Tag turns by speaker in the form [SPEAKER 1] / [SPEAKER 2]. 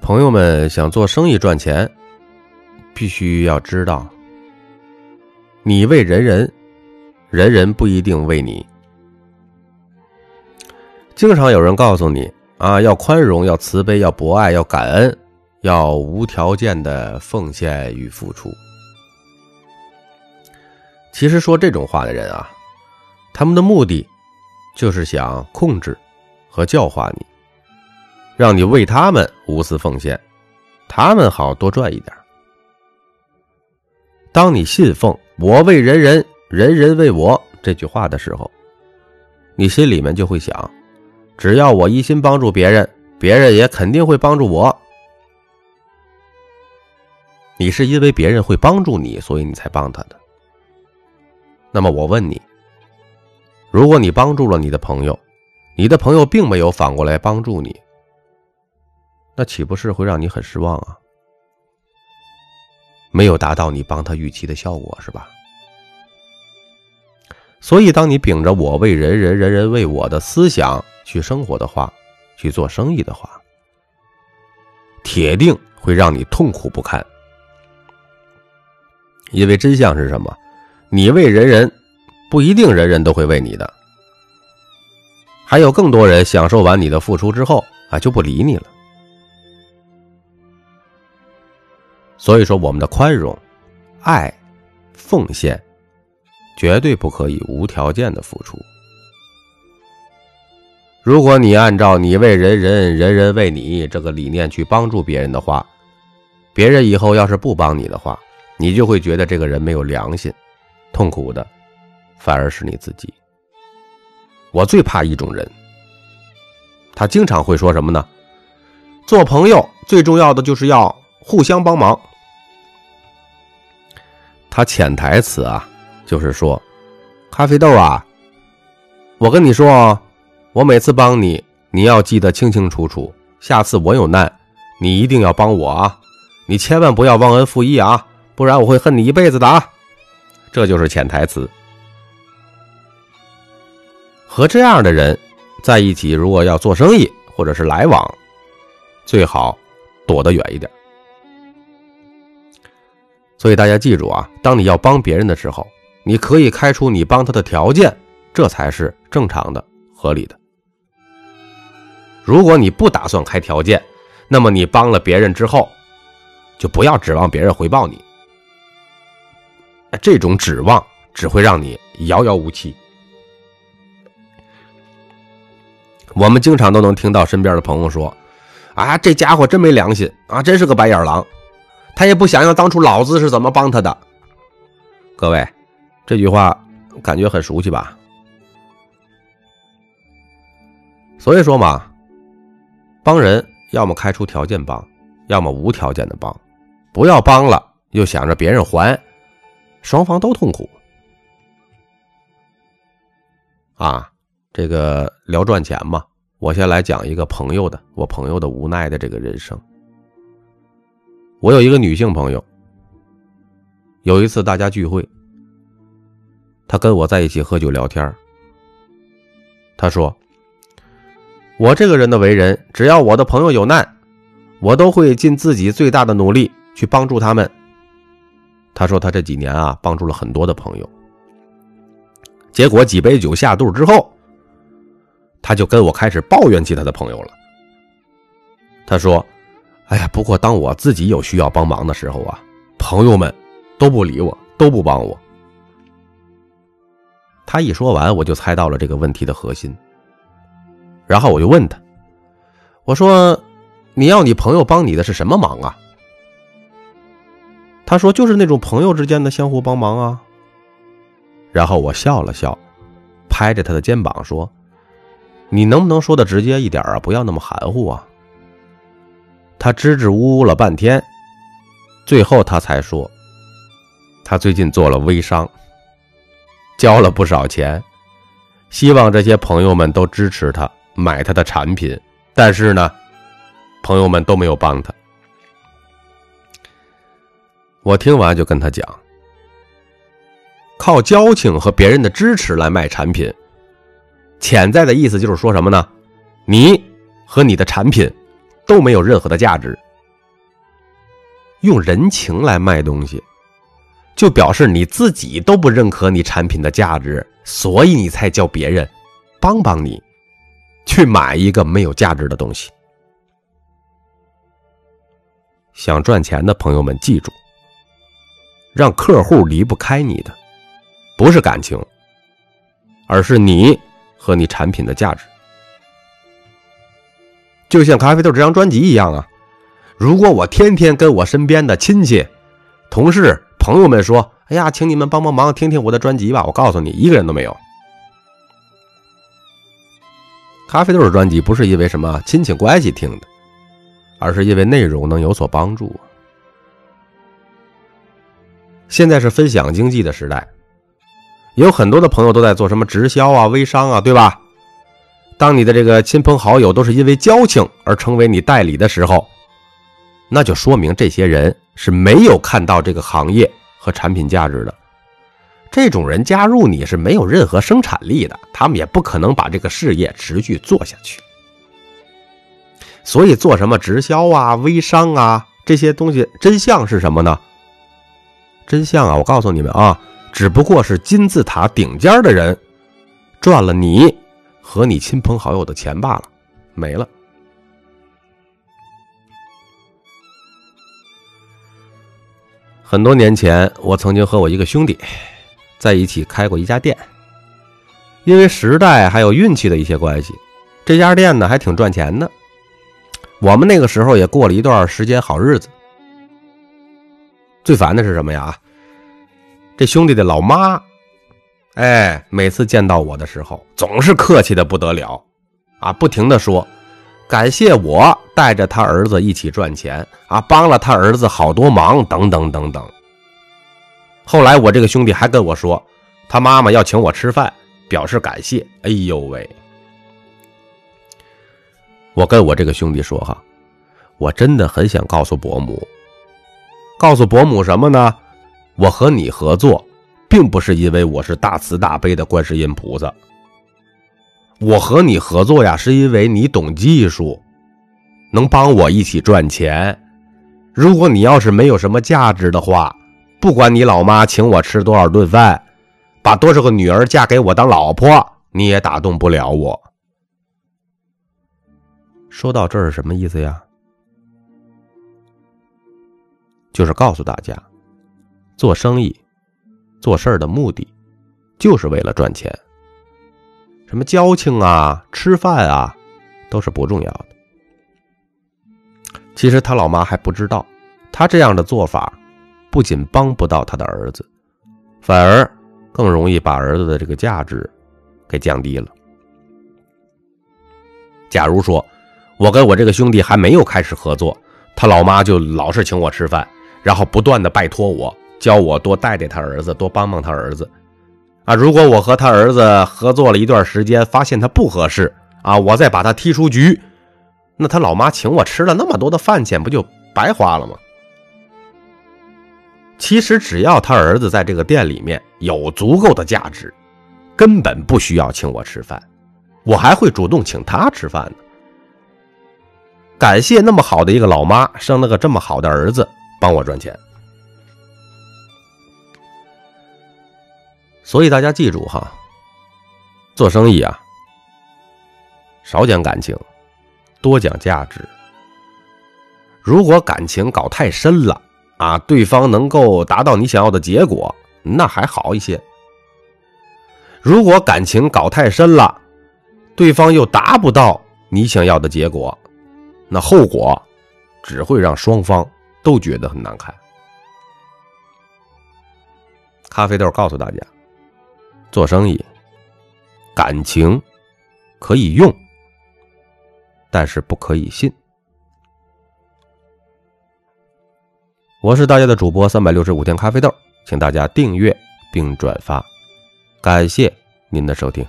[SPEAKER 1] 朋友们想做生意赚钱，必须要知道，你为人人，人人不一定为你。经常有人告诉你啊，要宽容，要慈悲，要博爱，要感恩，要无条件的奉献与付出。其实说这种话的人啊，他们的目的就是想控制和教化你。让你为他们无私奉献，他们好多赚一点。当你信奉“我为人人，人人为我”这句话的时候，你心里面就会想：只要我一心帮助别人，别人也肯定会帮助我。你是因为别人会帮助你，所以你才帮他的。那么我问你：如果你帮助了你的朋友，你的朋友并没有反过来帮助你？那岂不是会让你很失望啊？没有达到你帮他预期的效果，是吧？所以，当你秉着“我为人人，人人为我”的思想去生活的话，去做生意的话，铁定会让你痛苦不堪。因为真相是什么？你为人人，不一定人人都会为你的。还有更多人享受完你的付出之后啊，就不理你了。所以说，我们的宽容、爱、奉献，绝对不可以无条件的付出。如果你按照“你为人人，人人为你”这个理念去帮助别人的话，别人以后要是不帮你的话，你就会觉得这个人没有良心，痛苦的反而是你自己。我最怕一种人，他经常会说什么呢？做朋友最重要的就是要互相帮忙。他潜台词啊，就是说，咖啡豆啊，我跟你说啊，我每次帮你，你要记得清清楚楚。下次我有难，你一定要帮我啊！你千万不要忘恩负义啊，不然我会恨你一辈子的啊！这就是潜台词。和这样的人在一起，如果要做生意或者是来往，最好躲得远一点。所以大家记住啊，当你要帮别人的时候，你可以开出你帮他的条件，这才是正常的、合理的。如果你不打算开条件，那么你帮了别人之后，就不要指望别人回报你。这种指望只会让你遥遥无期。我们经常都能听到身边的朋友说：“啊，这家伙真没良心啊，真是个白眼狼。”他也不想想当初老子是怎么帮他的。各位，这句话感觉很熟悉吧？所以说嘛，帮人要么开出条件帮，要么无条件的帮，不要帮了又想着别人还，双方都痛苦。啊，这个聊赚钱嘛，我先来讲一个朋友的，我朋友的无奈的这个人生。我有一个女性朋友，有一次大家聚会，她跟我在一起喝酒聊天。她说：“我这个人的为人，只要我的朋友有难，我都会尽自己最大的努力去帮助他们。”她说她这几年啊，帮助了很多的朋友，结果几杯酒下肚之后，她就跟我开始抱怨起她的朋友了。她说。哎呀，不过当我自己有需要帮忙的时候啊，朋友们都不理我，都不帮我。他一说完，我就猜到了这个问题的核心。然后我就问他：“我说，你要你朋友帮你的是什么忙啊？”他说：“就是那种朋友之间的相互帮忙啊。”然后我笑了笑，拍着他的肩膀说：“你能不能说的直接一点啊？不要那么含糊啊。”他支支吾吾了半天，最后他才说：“他最近做了微商，交了不少钱，希望这些朋友们都支持他买他的产品。但是呢，朋友们都没有帮他。”我听完就跟他讲：“靠交情和别人的支持来卖产品，潜在的意思就是说什么呢？你和你的产品。”都没有任何的价值，用人情来卖东西，就表示你自己都不认可你产品的价值，所以你才叫别人帮帮你，去买一个没有价值的东西。想赚钱的朋友们，记住，让客户离不开你的，不是感情，而是你和你产品的价值。就像咖啡豆这张专辑一样啊，如果我天天跟我身边的亲戚、同事、朋友们说：“哎呀，请你们帮帮忙，听听我的专辑吧。”我告诉你，一个人都没有。咖啡豆的专辑不是因为什么亲戚关系听的，而是因为内容能有所帮助。现在是分享经济的时代，有很多的朋友都在做什么直销啊、微商啊，对吧？当你的这个亲朋好友都是因为交情而成为你代理的时候，那就说明这些人是没有看到这个行业和产品价值的。这种人加入你是没有任何生产力的，他们也不可能把这个事业持续做下去。所以做什么直销啊、微商啊这些东西，真相是什么呢？真相啊，我告诉你们啊，只不过是金字塔顶尖的人赚了你。和你亲朋好友的钱罢了，没了。很多年前，我曾经和我一个兄弟在一起开过一家店，因为时代还有运气的一些关系，这家店呢还挺赚钱的。我们那个时候也过了一段时间好日子。最烦的是什么呀？这兄弟的老妈。哎，每次见到我的时候，总是客气的不得了，啊，不停的说，感谢我带着他儿子一起赚钱，啊，帮了他儿子好多忙，等等等等。后来我这个兄弟还跟我说，他妈妈要请我吃饭，表示感谢。哎呦喂！我跟我这个兄弟说哈，我真的很想告诉伯母，告诉伯母什么呢？我和你合作。并不是因为我是大慈大悲的观世音菩萨，我和你合作呀，是因为你懂技术，能帮我一起赚钱。如果你要是没有什么价值的话，不管你老妈请我吃多少顿饭，把多少个女儿嫁给我当老婆，你也打动不了我。说到这是什么意思呀？就是告诉大家，做生意。做事儿的目的，就是为了赚钱。什么交情啊、吃饭啊，都是不重要的。其实他老妈还不知道，他这样的做法，不仅帮不到他的儿子，反而更容易把儿子的这个价值给降低了。假如说，我跟我这个兄弟还没有开始合作，他老妈就老是请我吃饭，然后不断的拜托我。教我多带带他儿子，多帮帮他儿子，啊！如果我和他儿子合作了一段时间，发现他不合适，啊，我再把他踢出局，那他老妈请我吃了那么多的饭钱，不就白花了吗？其实只要他儿子在这个店里面有足够的价值，根本不需要请我吃饭，我还会主动请他吃饭呢。感谢那么好的一个老妈，生了个这么好的儿子，帮我赚钱。所以大家记住哈，做生意啊，少讲感情，多讲价值。如果感情搞太深了啊，对方能够达到你想要的结果，那还好一些；如果感情搞太深了，对方又达不到你想要的结果，那后果只会让双方都觉得很难看。咖啡豆告诉大家。做生意，感情可以用，但是不可以信。我是大家的主播三百六十五天咖啡豆，请大家订阅并转发，感谢您的收听。